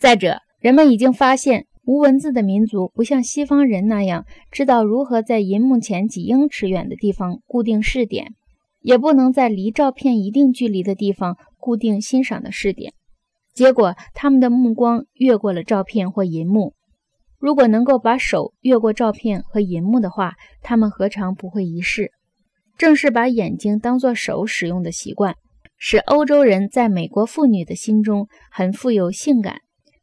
再者，人们已经发现，无文字的民族不像西方人那样知道如何在银幕前几英尺远的地方固定视点，也不能在离照片一定距离的地方固定欣赏的视点。结果，他们的目光越过了照片或银幕。如果能够把手越过照片和银幕的话，他们何尝不会一试？正是把眼睛当作手使用的习惯，使欧洲人在美国妇女的心中很富有性感。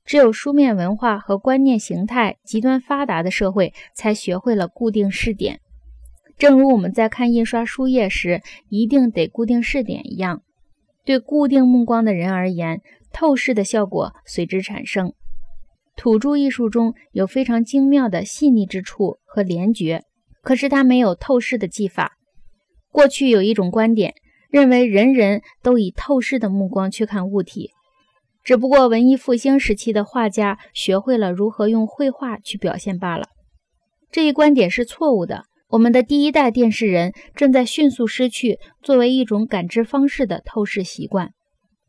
只有书面文化和观念形态极端发达的社会，才学会了固定视点。正如我们在看印刷书页时一定得固定视点一样，对固定目光的人而言，透视的效果随之产生。土著艺术中有非常精妙的细腻之处和联觉，可是它没有透视的技法。过去有一种观点，认为人人都以透视的目光去看物体，只不过文艺复兴时期的画家学会了如何用绘画去表现罢了。这一观点是错误的。我们的第一代电视人正在迅速失去作为一种感知方式的透视习惯。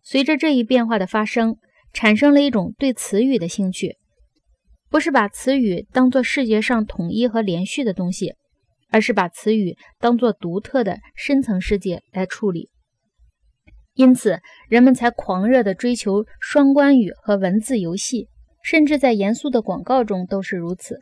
随着这一变化的发生，产生了一种对词语的兴趣，不是把词语当作视觉上统一和连续的东西，而是把词语当作独特的深层世界来处理。因此，人们才狂热地追求双关语和文字游戏，甚至在严肃的广告中都是如此。